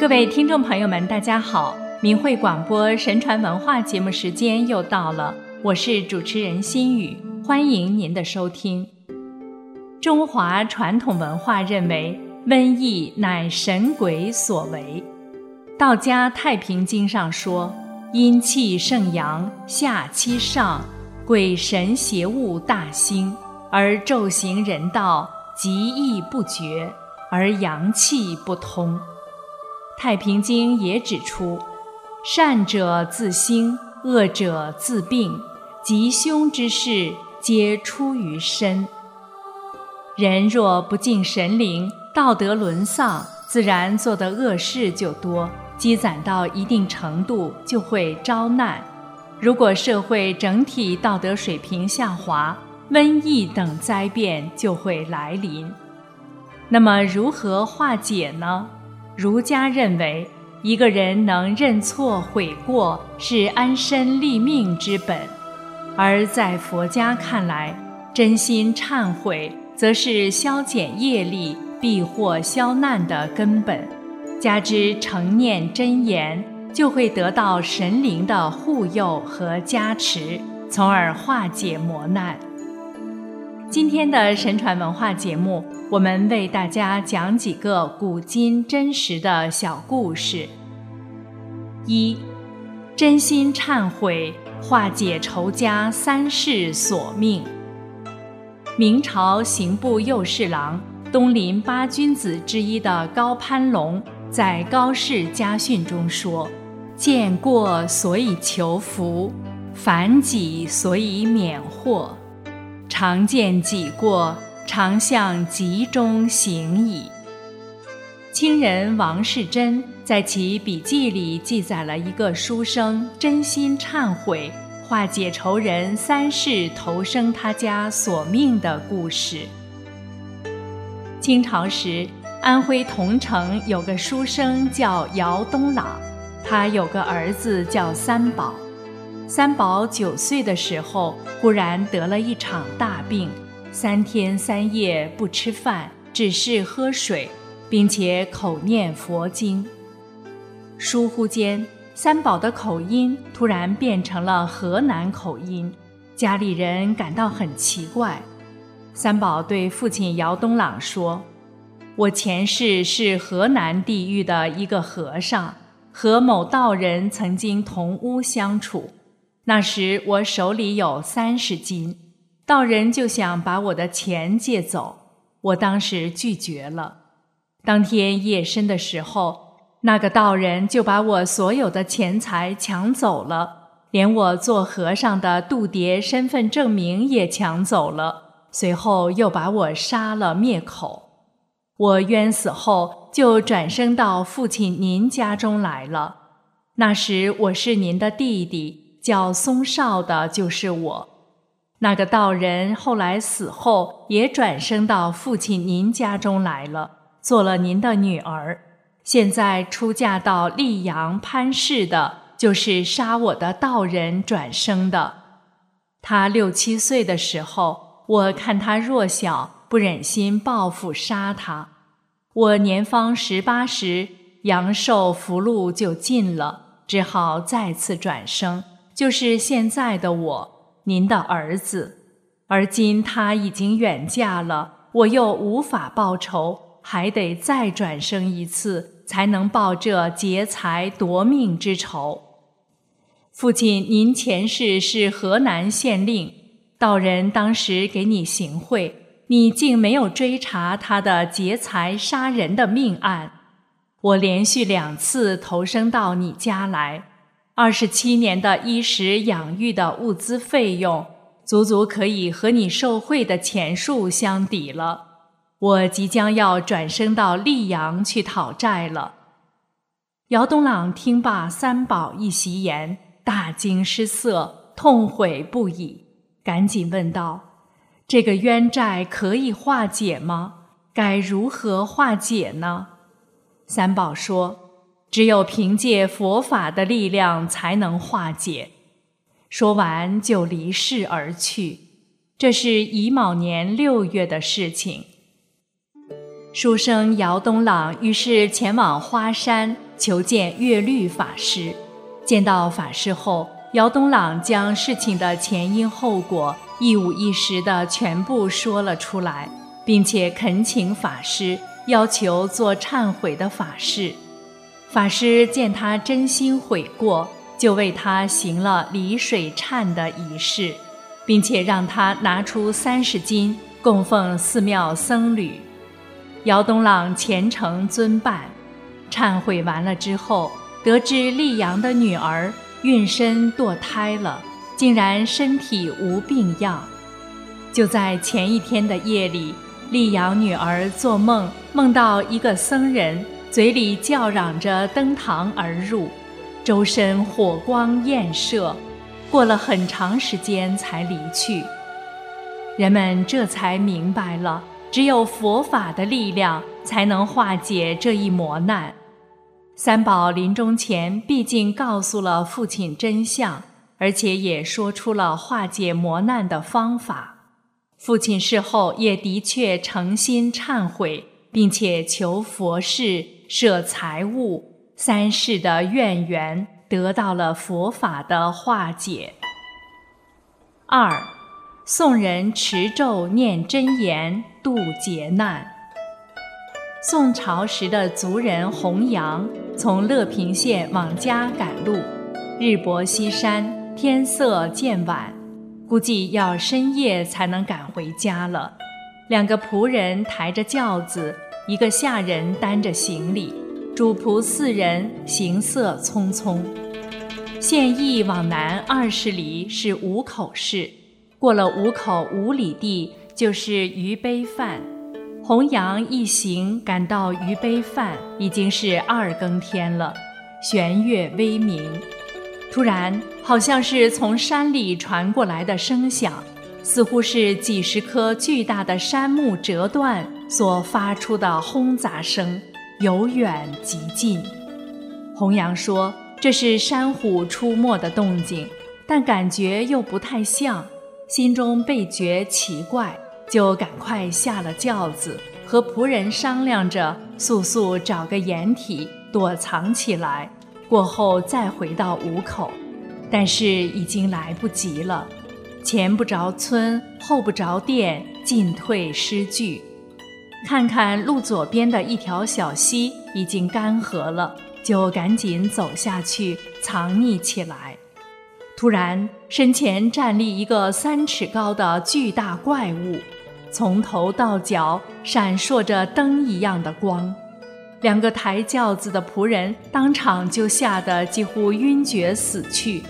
各位听众朋友们，大家好！明慧广播神传文化节目时间又到了，我是主持人心雨，欢迎您的收听。中华传统文化认为，瘟疫乃神鬼所为。道家《太平经》上说：“阴气盛阳，下欺上，鬼神邪物大兴，而昼行人道，极易不绝，而阳气不通。”《太平经》也指出，善者自兴，恶者自病，吉凶之事皆出于身。人若不敬神灵，道德沦丧，自然做的恶事就多，积攒到一定程度就会招难。如果社会整体道德水平下滑，瘟疫等灾变就会来临。那么，如何化解呢？儒家认为，一个人能认错悔过是安身立命之本；而在佛家看来，真心忏悔则是消减业力、避祸消难的根本。加之诚念真言，就会得到神灵的护佑和加持，从而化解磨难。今天的神传文化节目。我们为大家讲几个古今真实的小故事。一，真心忏悔，化解仇家三世索命。明朝刑部右侍郎、东林八君子之一的高攀龙，在《高氏家训》中说：“见过所以求福，反己所以免祸。常见己过。”常向集中行矣。清人王世贞在其笔记里记载了一个书生真心忏悔、化解仇人三世投生他家索命的故事。清朝时，安徽桐城有个书生叫姚东朗，他有个儿子叫三宝。三宝九岁的时候，忽然得了一场大病。三天三夜不吃饭，只是喝水，并且口念佛经。疏忽间，三宝的口音突然变成了河南口音，家里人感到很奇怪。三宝对父亲姚东朗说：“我前世是河南地域的一个和尚，和某道人曾经同屋相处，那时我手里有三十斤。”道人就想把我的钱借走，我当时拒绝了。当天夜深的时候，那个道人就把我所有的钱财抢走了，连我做和尚的度牒身份证明也抢走了。随后又把我杀了灭口。我冤死后就转生到父亲您家中来了。那时我是您的弟弟，叫松少的，就是我。那个道人后来死后，也转生到父亲您家中来了，做了您的女儿。现在出嫁到溧阳潘氏的，就是杀我的道人转生的。他六七岁的时候，我看他弱小，不忍心报复杀他。我年方十八时，阳寿福禄就尽了，只好再次转生，就是现在的我。您的儿子，而今他已经远嫁了，我又无法报仇，还得再转生一次，才能报这劫财夺命之仇。父亲，您前世是河南县令，道人当时给你行贿，你竟没有追查他的劫财杀人的命案。我连续两次投生到你家来。二十七年的衣食养育的物资费用，足足可以和你受贿的钱数相抵了。我即将要转生到溧阳去讨债了。姚东朗听罢三宝一席言，大惊失色，痛悔不已，赶紧问道：“这个冤债可以化解吗？该如何化解呢？”三宝说。只有凭借佛法的力量才能化解。说完就离世而去。这是乙卯年六月的事情。书生姚东朗于是前往花山求见月律法师。见到法师后，姚东朗将事情的前因后果一五一十的全部说了出来，并且恳请法师要求做忏悔的法事。法师见他真心悔过，就为他行了离水忏的仪式，并且让他拿出三十金供奉寺庙僧侣。姚东朗虔诚遵办，忏悔完了之后，得知丽阳的女儿孕身堕胎了，竟然身体无病样。就在前一天的夜里，丽阳女儿做梦，梦到一个僧人嘴里叫嚷着登堂而入，周身火光焰射，过了很长时间才离去。人们这才明白了。只有佛法的力量才能化解这一磨难。三宝临终前毕竟告诉了父亲真相，而且也说出了化解磨难的方法。父亲事后也的确诚心忏悔，并且求佛事、舍财物、三世的怨缘得到了佛法的化解。二。宋人持咒念真言度劫难。宋朝时的族人洪阳从乐平县往家赶路，日薄西山，天色渐晚，估计要深夜才能赶回家了。两个仆人抬着轿子，一个下人担着行李，主仆四人行色匆匆。县邑往南二十里是五口市。过了五口五里地，就是于碑范。洪阳一行赶到于碑范，已经是二更天了，弦月微明。突然，好像是从山里传过来的声响，似乎是几十棵巨大的杉木折断所发出的轰杂声，由远及近。洪阳说：“这是山虎出没的动静，但感觉又不太像。”心中倍觉奇怪，就赶快下了轿子，和仆人商量着速速找个掩体躲藏起来，过后再回到五口。但是已经来不及了，前不着村，后不着店，进退失据。看看路左边的一条小溪已经干涸了，就赶紧走下去藏匿起来。突然，身前站立一个三尺高的巨大怪物，从头到脚闪烁着灯一样的光。两个抬轿子的仆人当场就吓得几乎晕厥死去。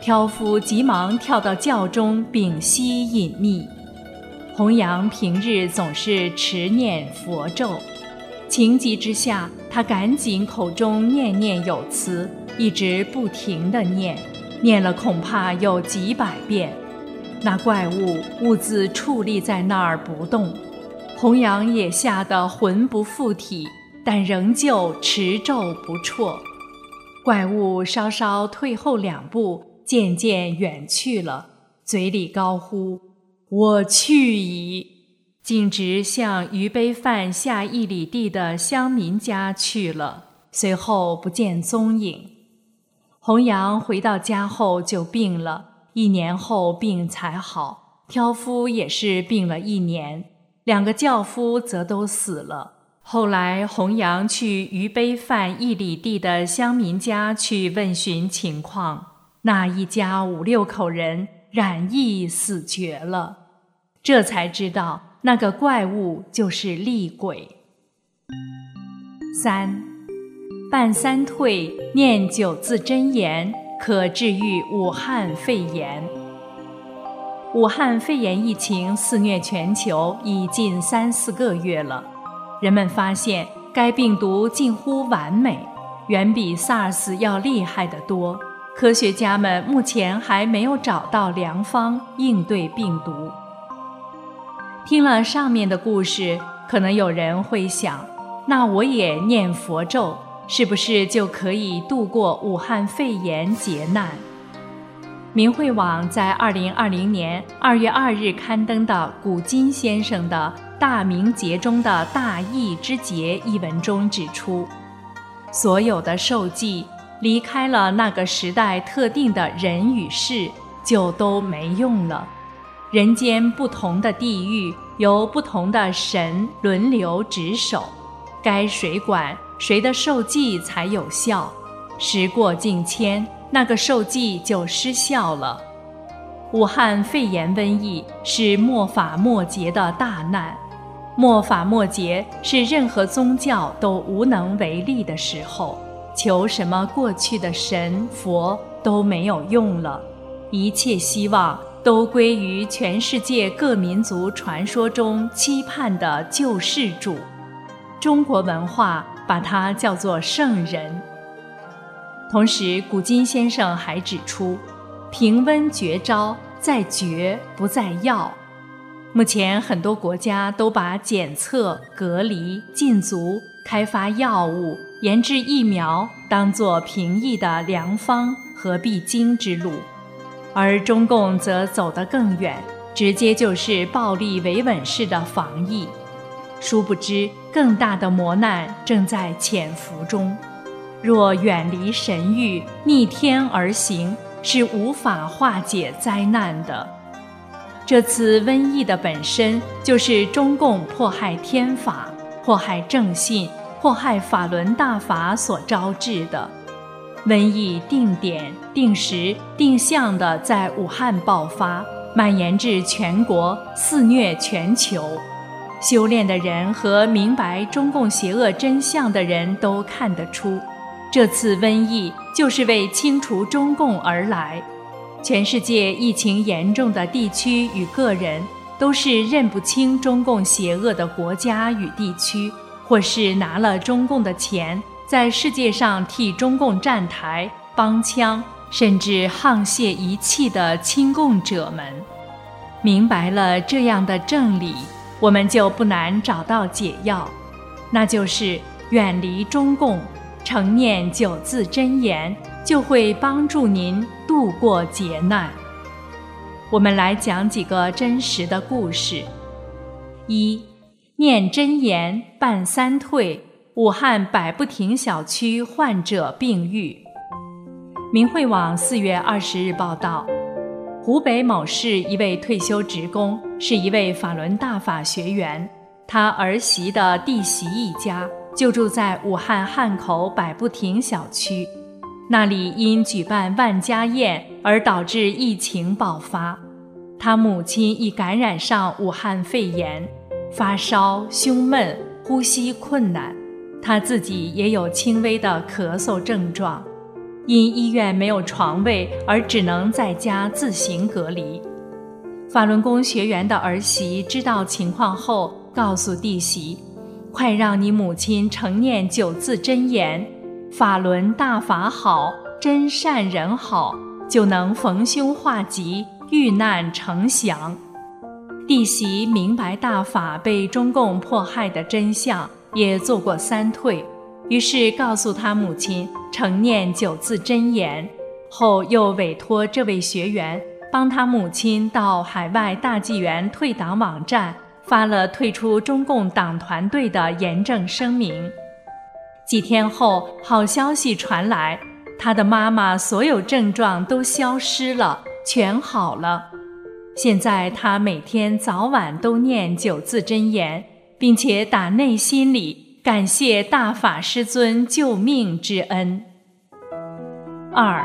挑夫急忙跳到轿中屏息隐匿。弘扬平日总是持念佛咒，情急之下，他赶紧口中念念有词，一直不停地念。念了恐怕有几百遍，那怪物兀自矗立在那儿不动，弘扬也吓得魂不附体，但仍旧持咒不辍。怪物稍稍退后两步，渐渐远去了，嘴里高呼：“我去矣！”径直向于碑范下一里地的乡民家去了，随后不见踪影。洪阳回到家后就病了，一年后病才好。挑夫也是病了一年，两个轿夫则都死了。后来洪阳去于碑范一里地的乡民家去问询情况，那一家五六口人染疫死绝了，这才知道那个怪物就是厉鬼。三。半三退，念九字真言，可治愈武汉肺炎。武汉肺炎疫情肆虐全球已近三四个月了，人们发现该病毒近乎完美，远比 SARS 要厉害得多。科学家们目前还没有找到良方应对病毒。听了上面的故事，可能有人会想：那我也念佛咒。是不是就可以度过武汉肺炎劫难？明慧网在二零二零年二月二日刊登的古今先生的《大明劫中的大义之劫》一文中指出，所有的受记离开了那个时代特定的人与事，就都没用了。人间不同的地域，由不同的神轮流值守，该谁管谁的受记才有效。时过境迁，那个受记就失效了。武汉肺炎瘟疫是末法末节的大难，末法末节是任何宗教都无能为力的时候，求什么过去的神佛都没有用了，一切希望都归于全世界各民族传说中期盼的救世主。中国文化把它叫做圣人。同时，古今先生还指出。平温绝招在绝不在药。目前很多国家都把检测、隔离、禁足、开发药物、研制疫苗当作平易的良方和必经之路，而中共则走得更远，直接就是暴力维稳式的防疫。殊不知，更大的磨难正在潜伏中。若远离神域，逆天而行。是无法化解灾难的。这次瘟疫的本身就是中共迫害天法、迫害正信、祸害法轮大法所招致的。瘟疫定点、定时、定向的在武汉爆发，蔓延至全国，肆虐全球。修炼的人和明白中共邪恶真相的人都看得出。这次瘟疫就是为清除中共而来，全世界疫情严重的地区与个人，都是认不清中共邪恶的国家与地区，或是拿了中共的钱，在世界上替中共站台、帮腔，甚至沆瀣一气的亲共者们。明白了这样的正理，我们就不难找到解药，那就是远离中共。成念九字真言，就会帮助您度过劫难。我们来讲几个真实的故事：一，念真言办三退，武汉百步亭小区患者病愈。明慧网四月二十日报道，湖北某市一位退休职工，是一位法轮大法学员，他儿媳的弟媳一家。就住在武汉汉口百步亭小区，那里因举办万家宴而导致疫情爆发。他母亲已感染上武汉肺炎，发烧、胸闷、呼吸困难，他自己也有轻微的咳嗽症状，因医院没有床位而只能在家自行隔离。法轮功学员的儿媳知道情况后，告诉弟媳。快让你母亲成念九字真言：“法轮大法好，真善人好，就能逢凶化吉，遇难成祥。”弟媳明白大法被中共迫害的真相，也做过三退，于是告诉他母亲成念九字真言，后又委托这位学员帮他母亲到海外大纪元退党网站。发了退出中共党团队的严正声明。几天后，好消息传来，他的妈妈所有症状都消失了，全好了。现在他每天早晚都念九字真言，并且打内心里感谢大法师尊救命之恩。二，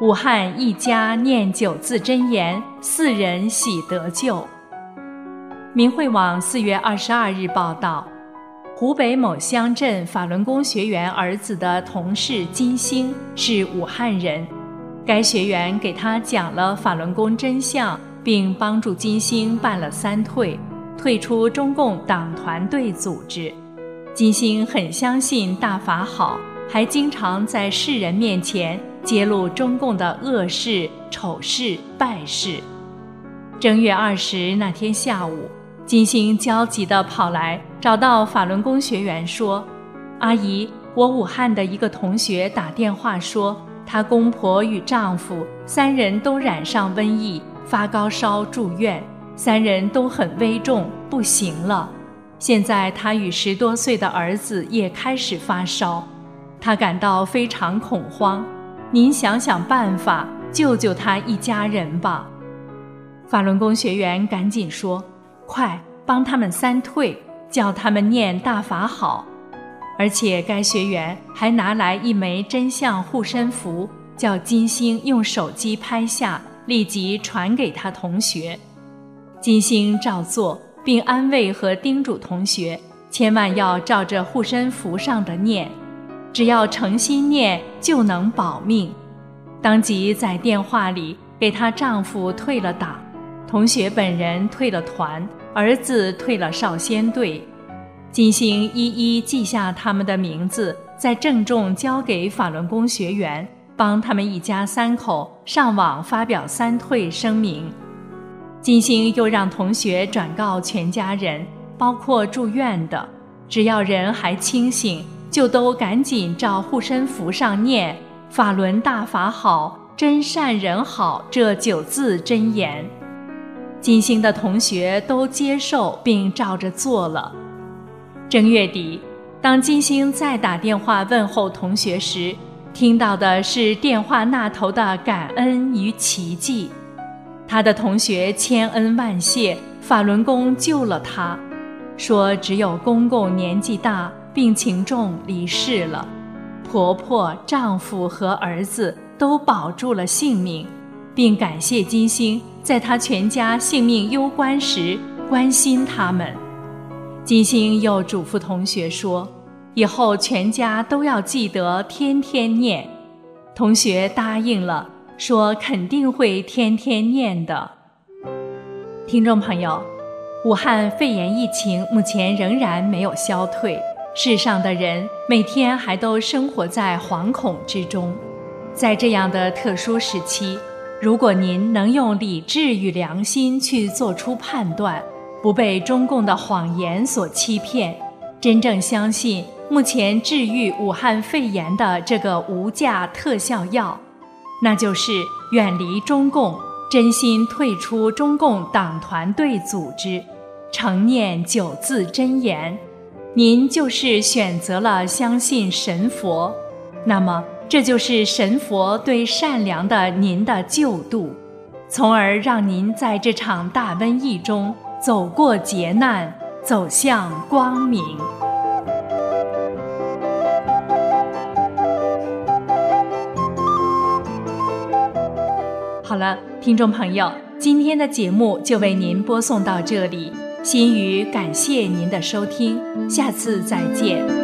武汉一家念九字真言，四人喜得救。明慧网四月二十二日报道，湖北某乡镇法轮功学员儿子的同事金星是武汉人，该学员给他讲了法轮功真相，并帮助金星办了三退，退出中共党团队组织。金星很相信大法好，还经常在世人面前揭露中共的恶事、丑事、败事。正月二十那天下午。金星焦急地跑来，找到法轮功学员说：“阿姨，我武汉的一个同学打电话说，她公婆与丈夫三人都染上瘟疫，发高烧住院，三人都很危重，不行了。现在他与十多岁的儿子也开始发烧。他感到非常恐慌。您想想办法，救救他一家人吧。法轮功学员赶紧说：“快帮他们三退，叫他们念大法好。”而且该学员还拿来一枚真相护身符，叫金星用手机拍下，立即传给他同学。金星照做，并安慰和叮嘱同学，千万要照着护身符上的念，只要诚心念就能保命。当即在电话里给她丈夫退了党，同学本人退了团，儿子退了少先队。金星一一记下他们的名字，再郑重交给法轮功学员，帮他们一家三口上网发表三退声明。金星又让同学转告全家人，包括住院的，只要人还清醒，就都赶紧照护身符上念“法轮大法好，真善人好”这九字真言。金星的同学都接受并照着做了。正月底，当金星再打电话问候同学时，听到的是电话那头的感恩与奇迹。他的同学千恩万谢，法轮功救了他。说只有公公年纪大，病情重离世了，婆婆、丈夫和儿子都保住了性命，并感谢金星在他全家性命攸关时关心他们。金星又嘱咐同学说：“以后全家都要记得天天念。”同学答应了。说肯定会天天念的。听众朋友，武汉肺炎疫情目前仍然没有消退，世上的人每天还都生活在惶恐之中。在这样的特殊时期，如果您能用理智与良心去做出判断，不被中共的谎言所欺骗，真正相信目前治愈武汉肺炎的这个无价特效药。那就是远离中共，真心退出中共党团队组织，诚念九字真言，您就是选择了相信神佛，那么这就是神佛对善良的您的救度，从而让您在这场大瘟疫中走过劫难，走向光明。好了，听众朋友，今天的节目就为您播送到这里。心语感谢您的收听，下次再见。